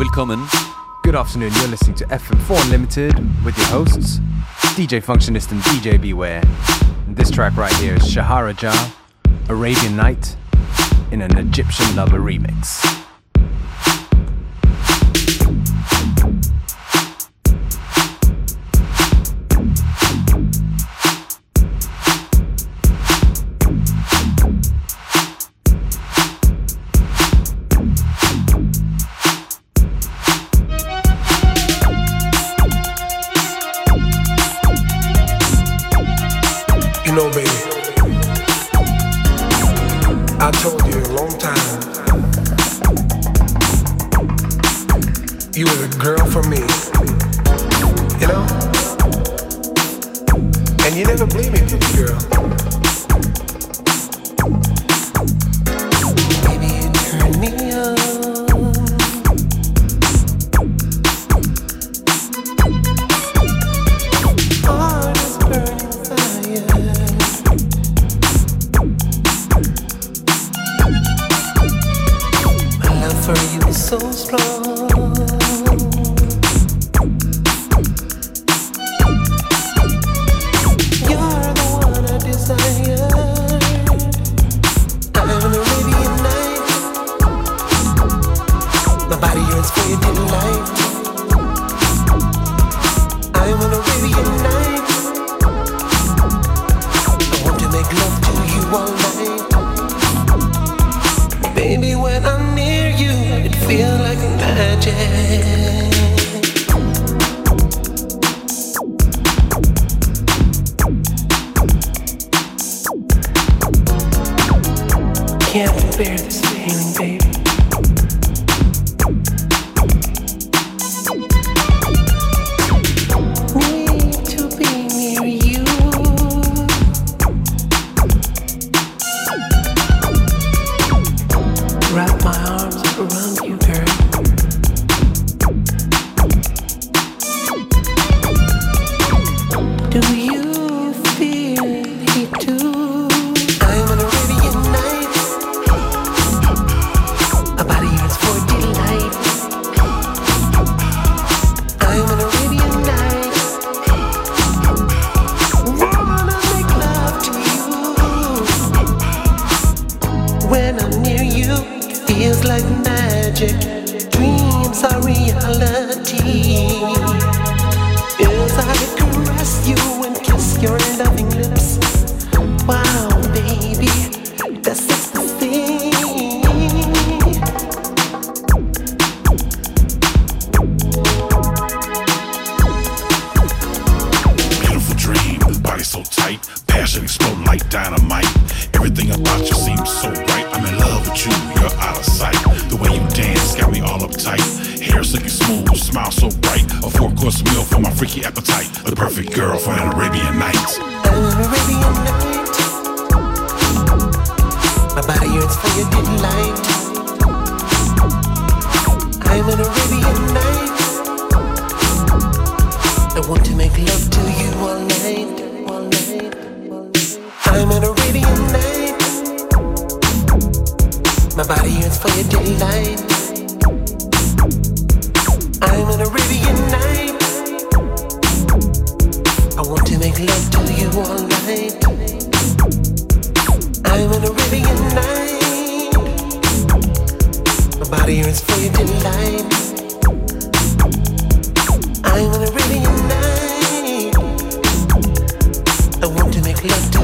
velkommen. Good afternoon, you're listening to FM4 Unlimited with your hosts, DJ Functionist and DJ Beware. And this track right here is Shahara Jah, Arabian Night, in an Egyptian Lover remix. You know, baby, I told 界 wake your appetite. The perfect girl for an Arabian night. Arabian night. My body yearns for your delight. I'm an Arabian night. I want to make love to you all night. All night. I'm an Arabian night. My body yearns for your delight. I'm an Arabian night. I want to make love to you all night. I'm Arabian night. My body is for delight. I'm Arabian night. I want to make love to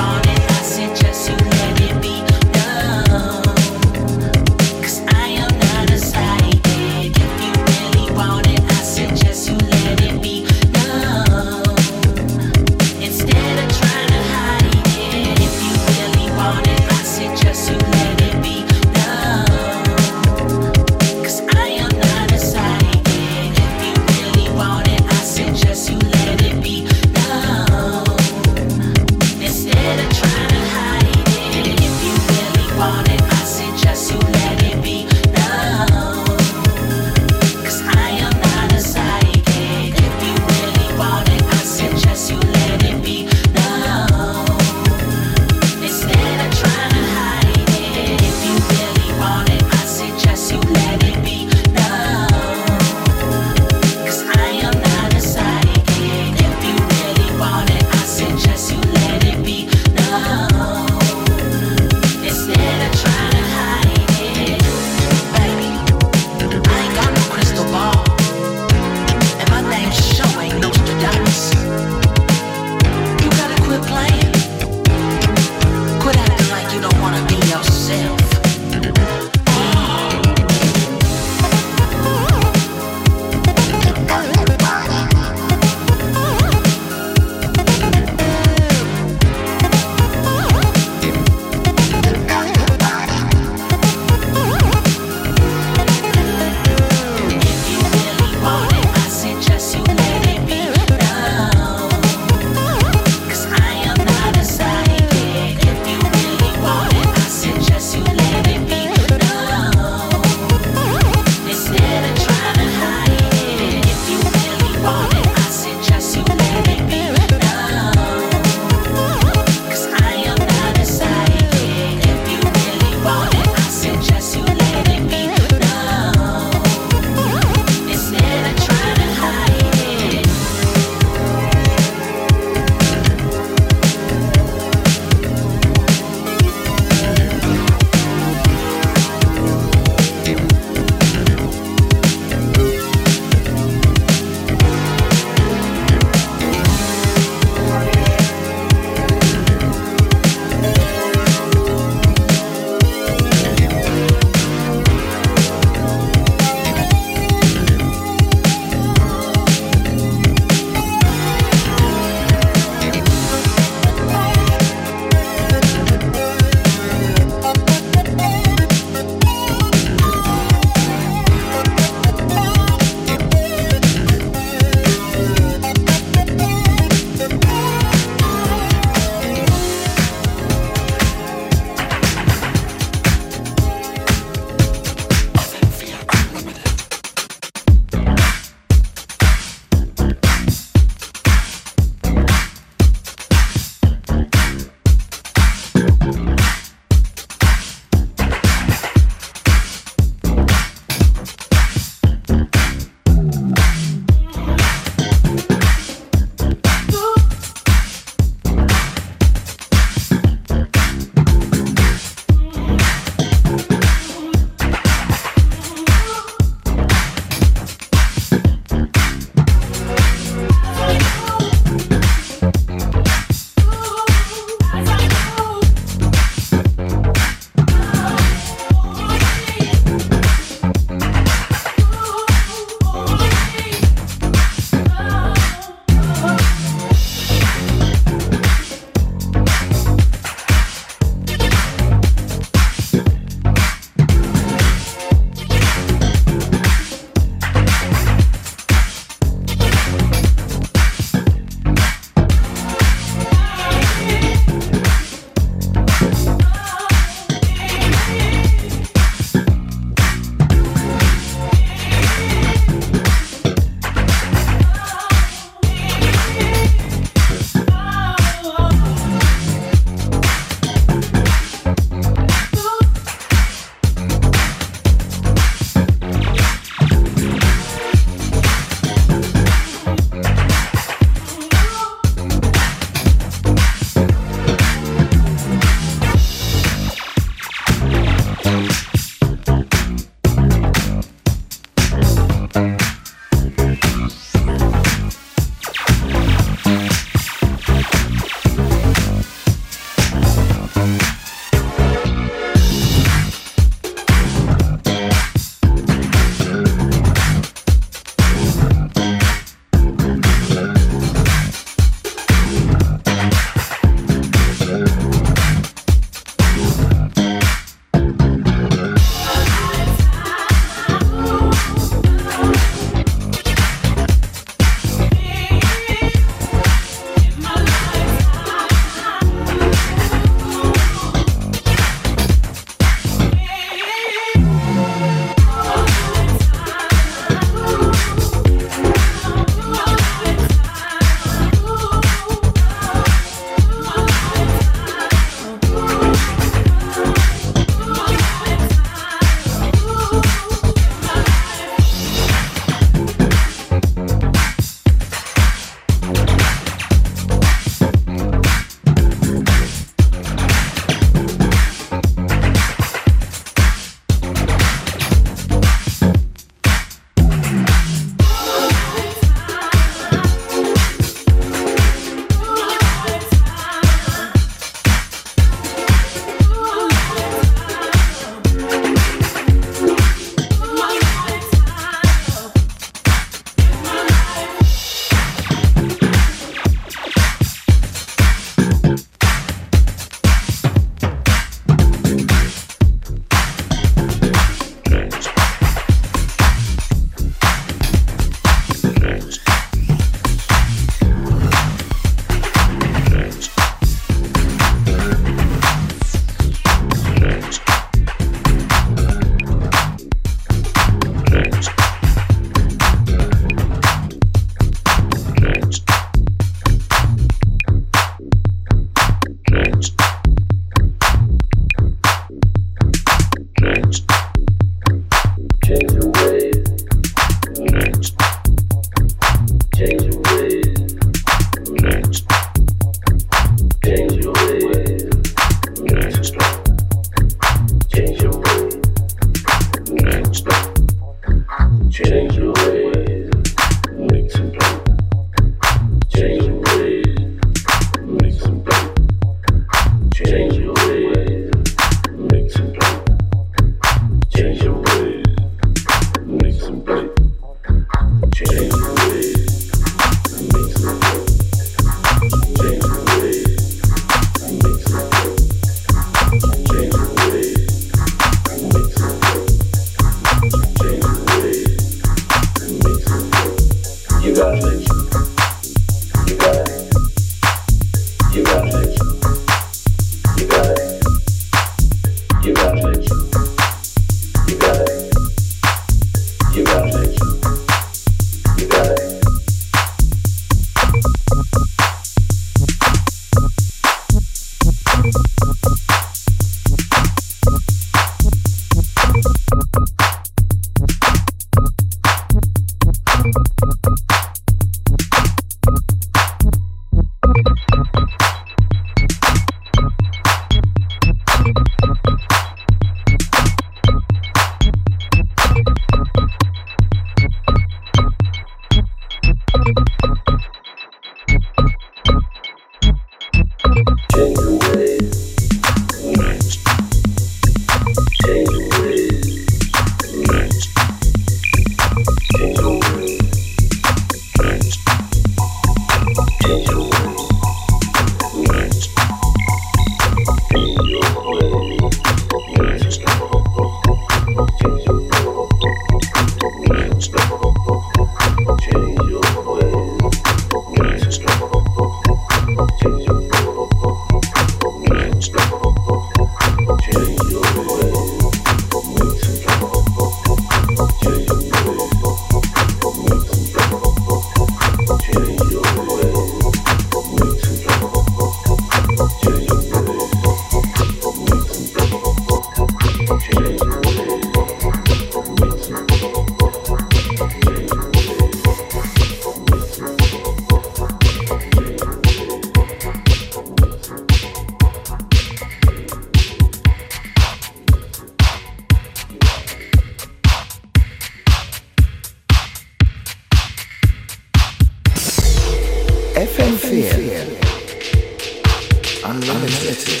Unlimited.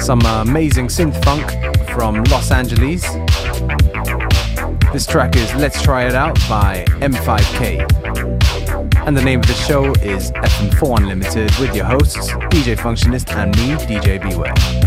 Some amazing synth funk from Los Angeles. This track is Let's Try It Out by M5K. And the name of the show is FM4 Unlimited with your hosts, DJ Functionist and me, DJ Beware.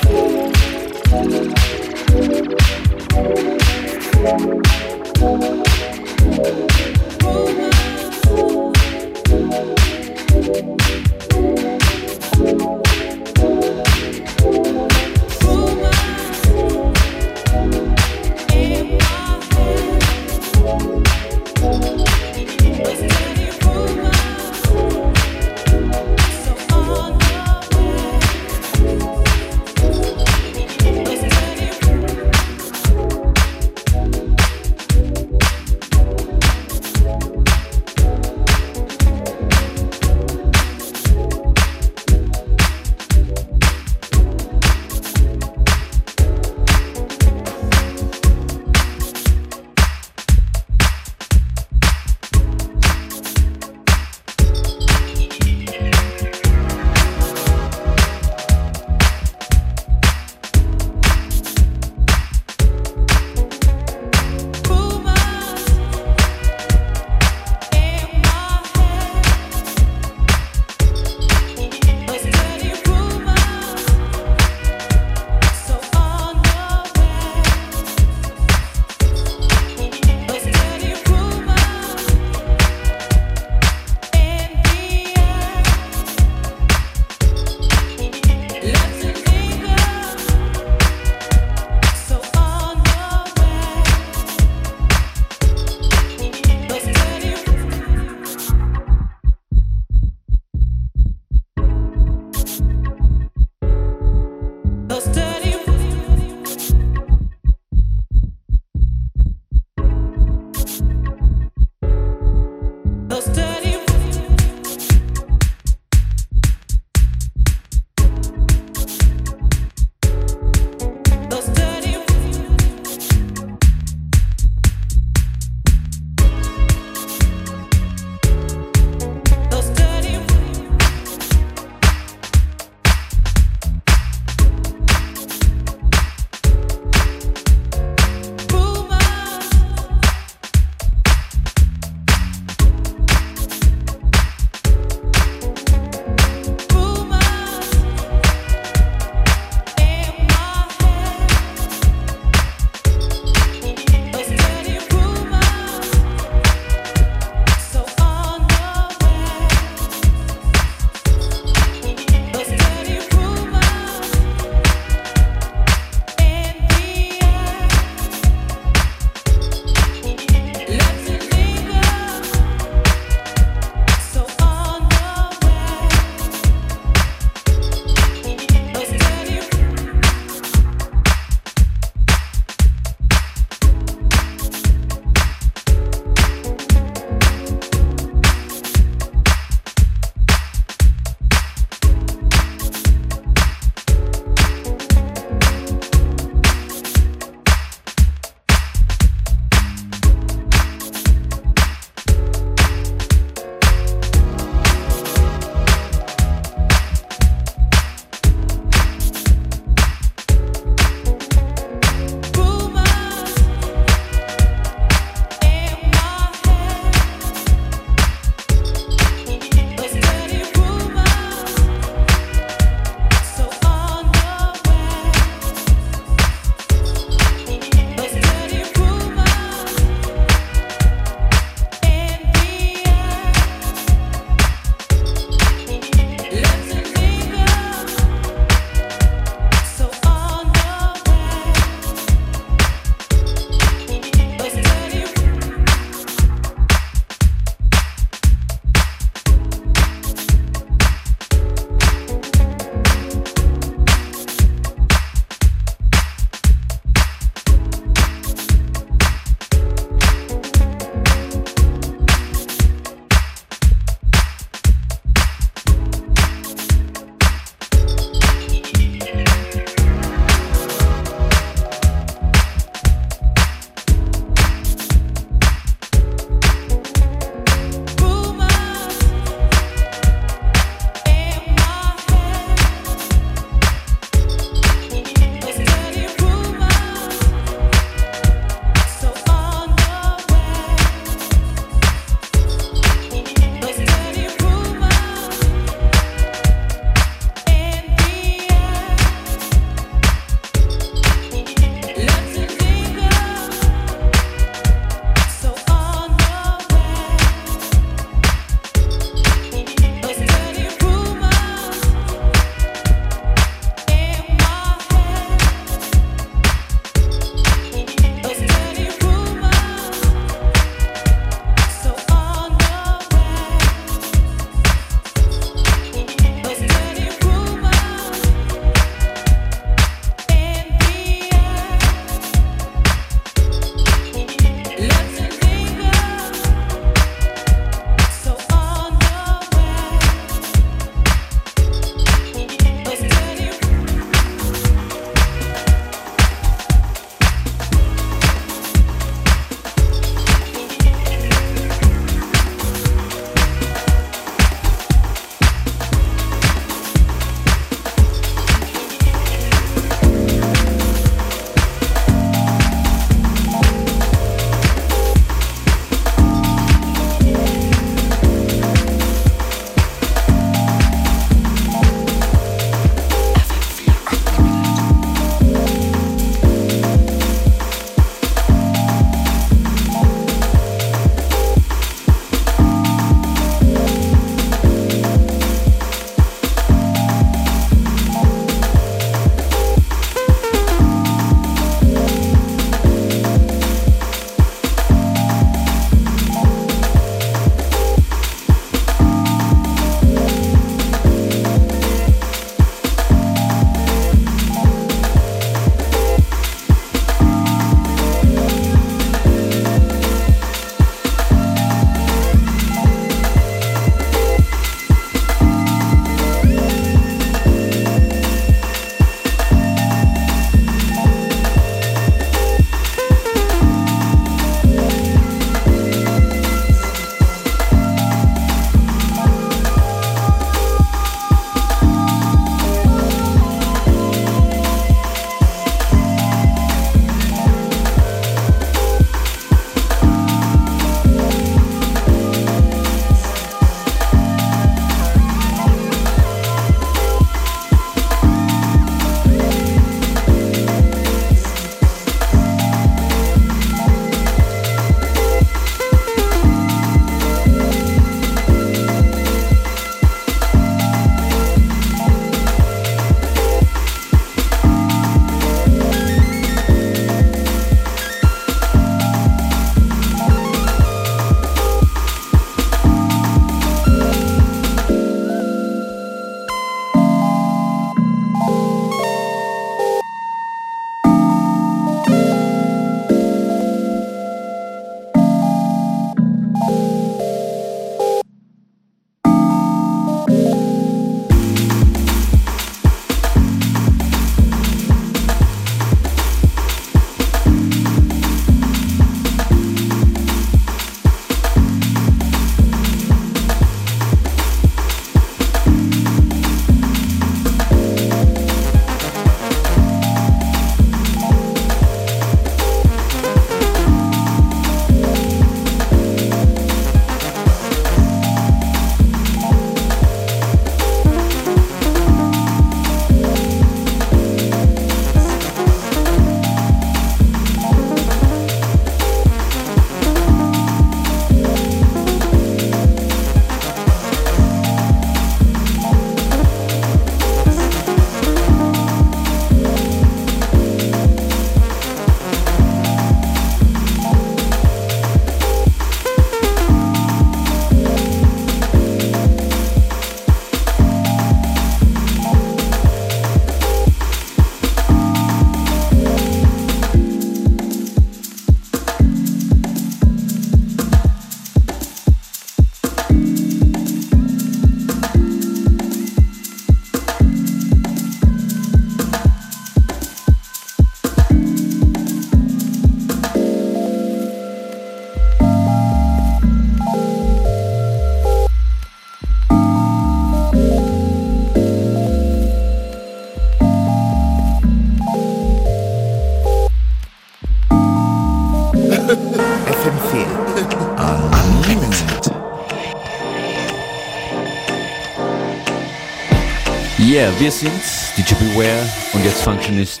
Yeah, wir sind DJ Beware und jetzt Functionist.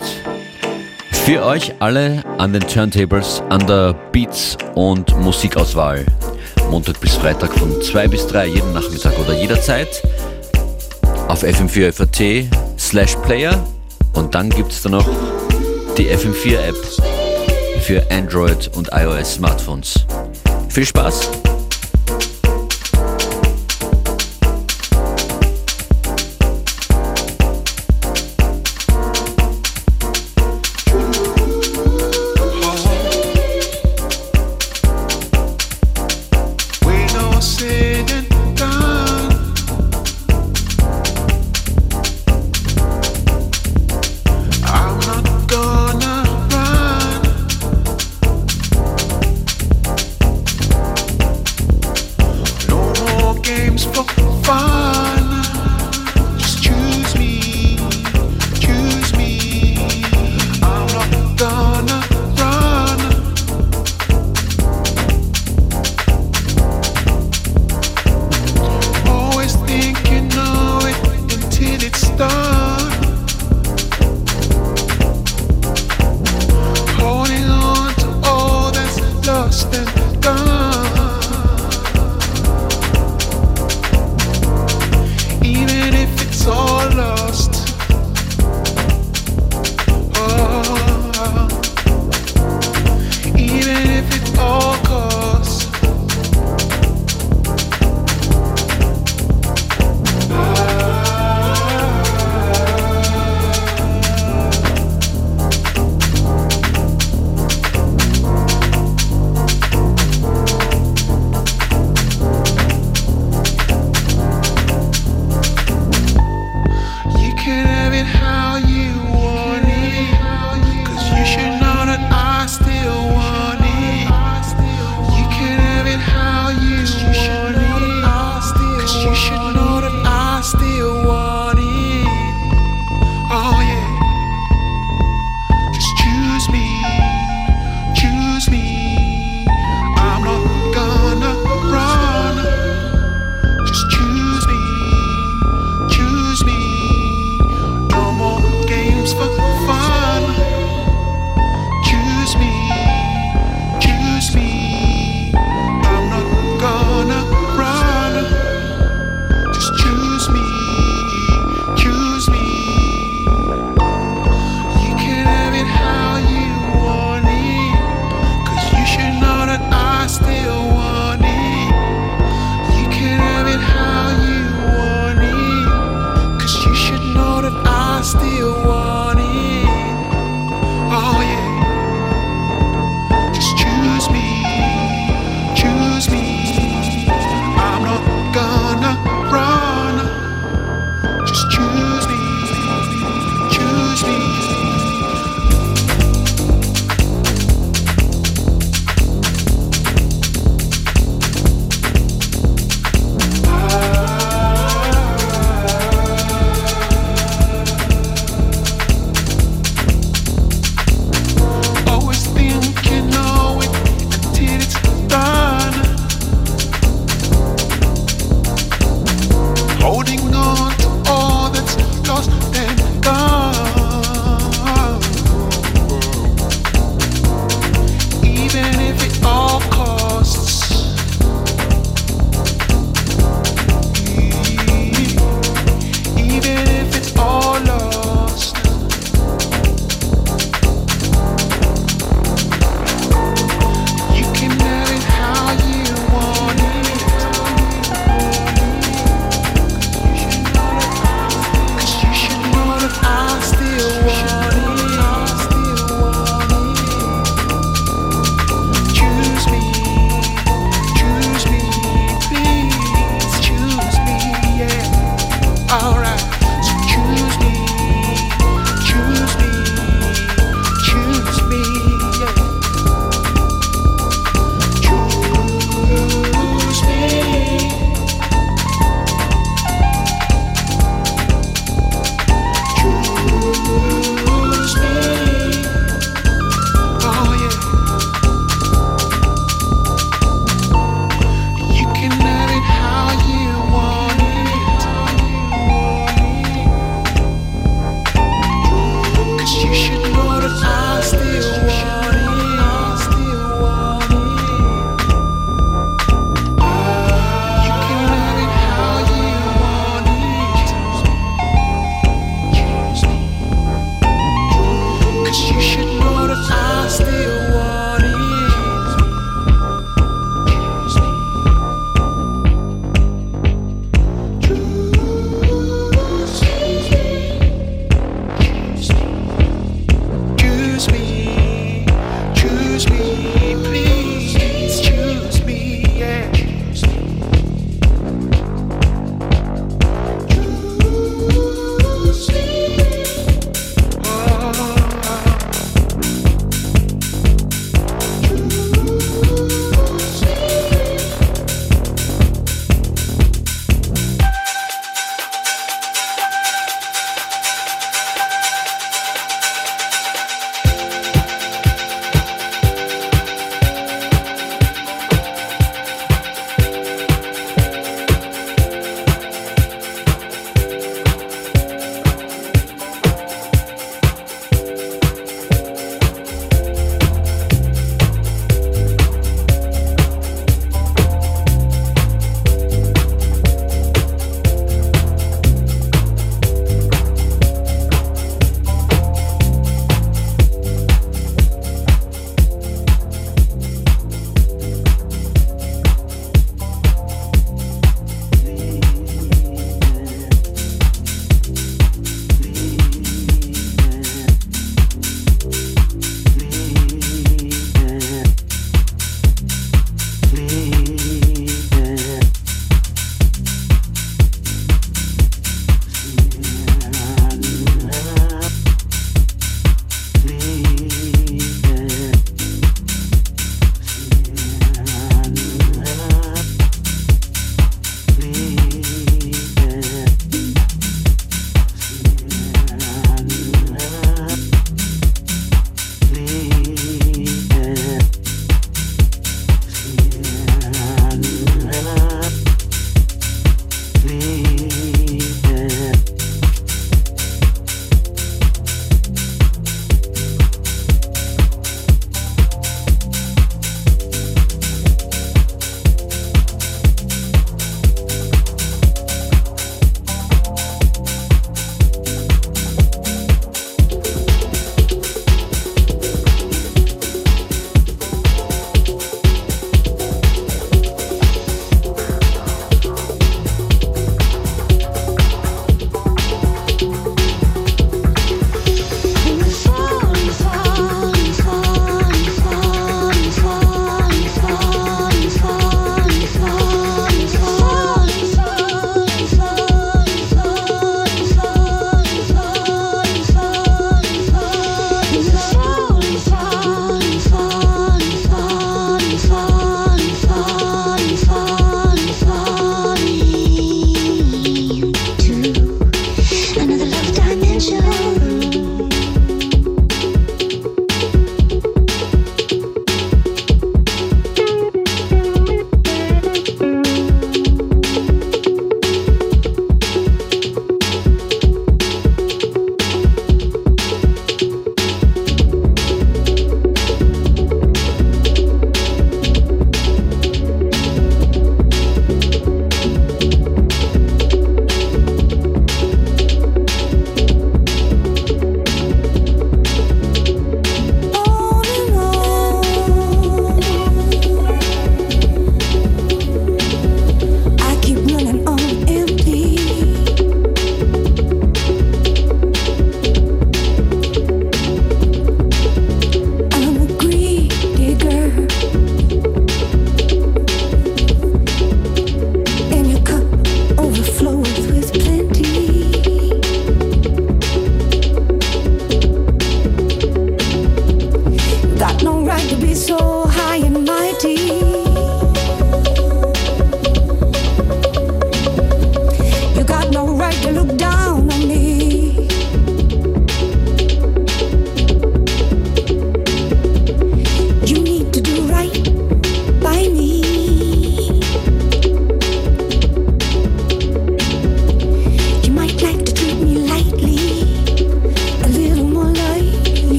Für euch alle an den Turntables, an der Beats- und Musikauswahl. Montag bis Freitag von 2 bis 3, jeden Nachmittag oder jederzeit. Auf FM4 FAT slash Player. Und dann gibt es da noch die FM4 App für Android und iOS Smartphones. Viel Spaß!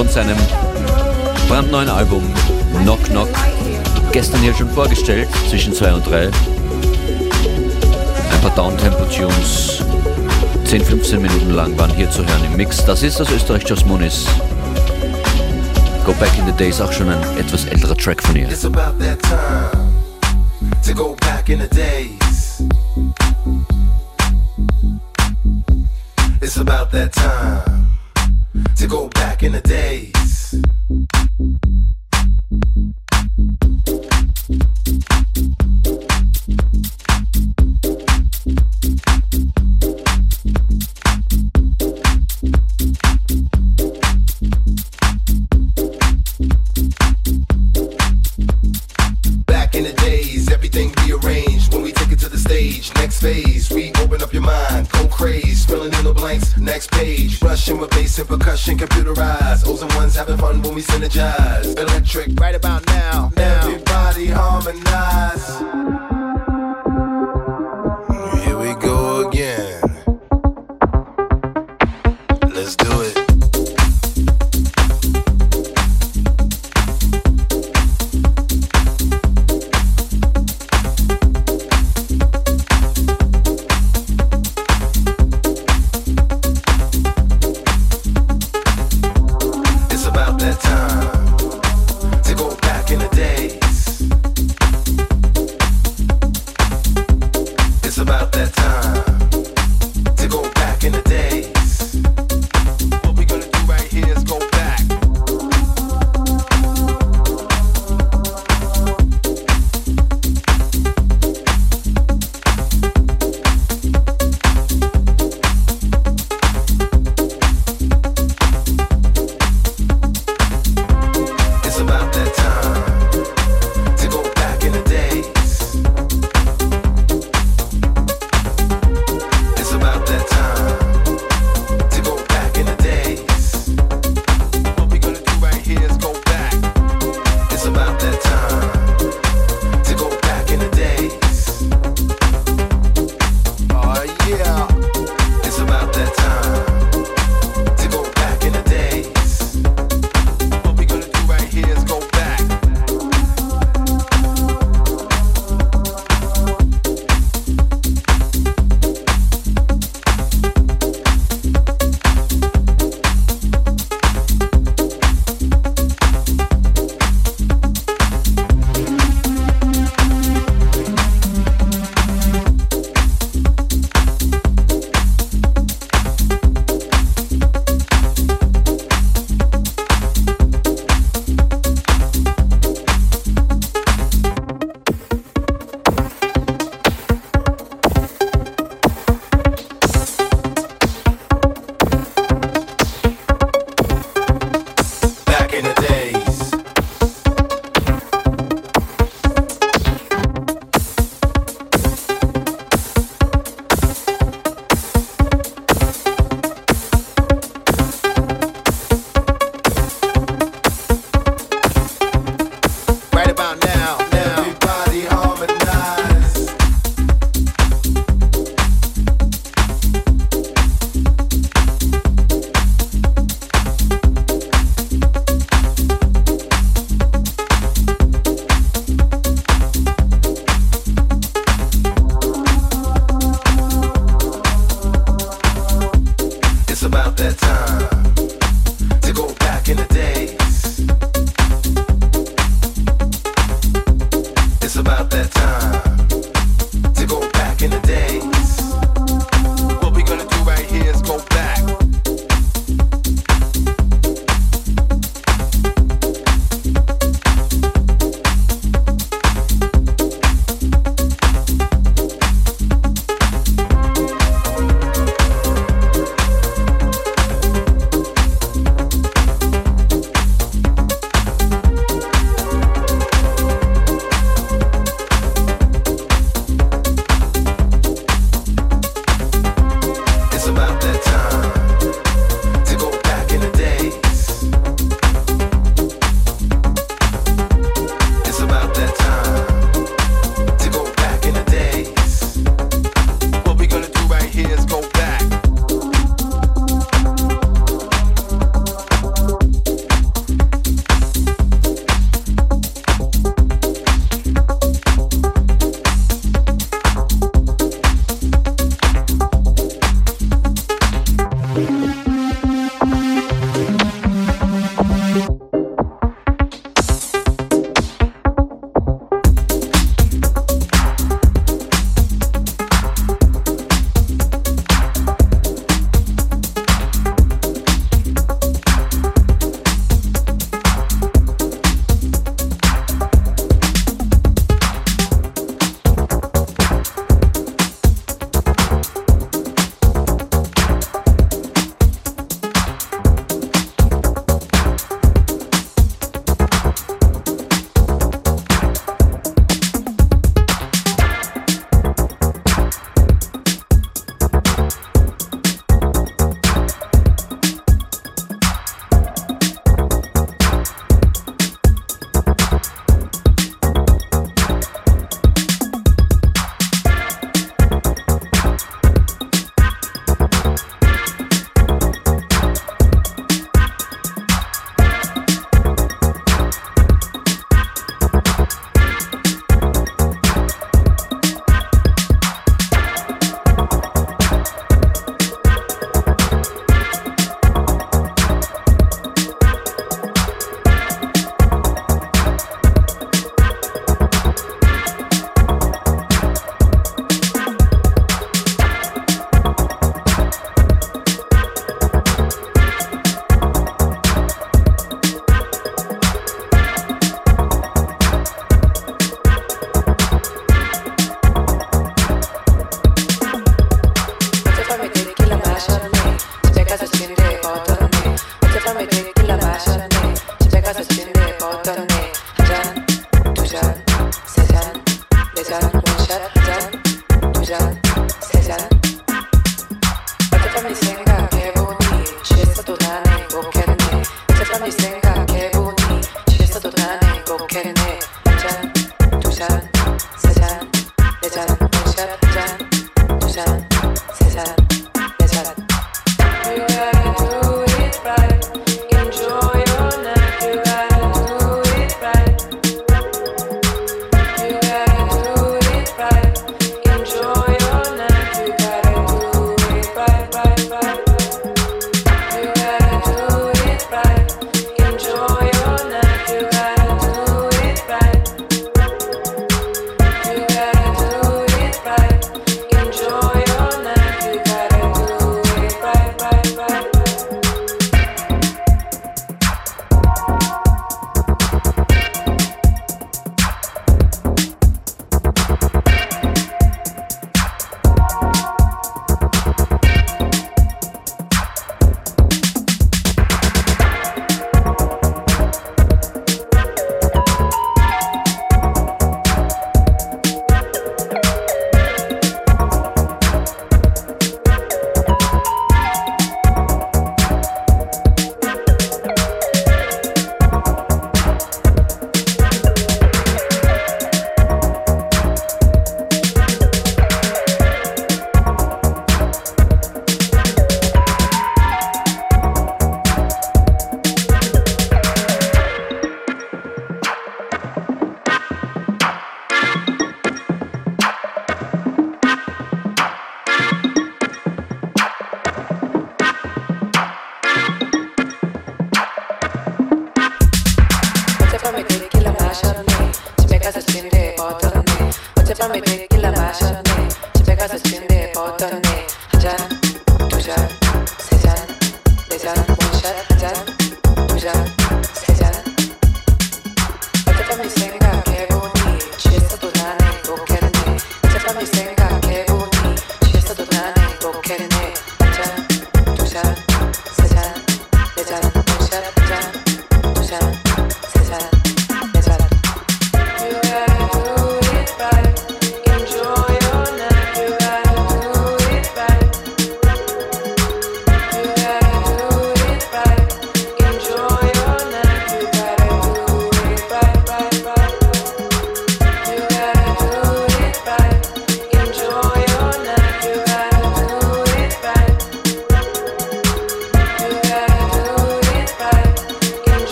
Von seinem brandneuen Album Knock Knock. Gestern hier schon vorgestellt, zwischen 2 und 3. Ein paar Downtempo-Tunes, 10, 15 Minuten lang waren hier zu hören im Mix. Das ist aus Österreich Just Munis. Go Back in the Days, auch schon ein etwas älterer Track von ihr. It's about that time to go back in the days. It's about that time. to go back in the days. Fun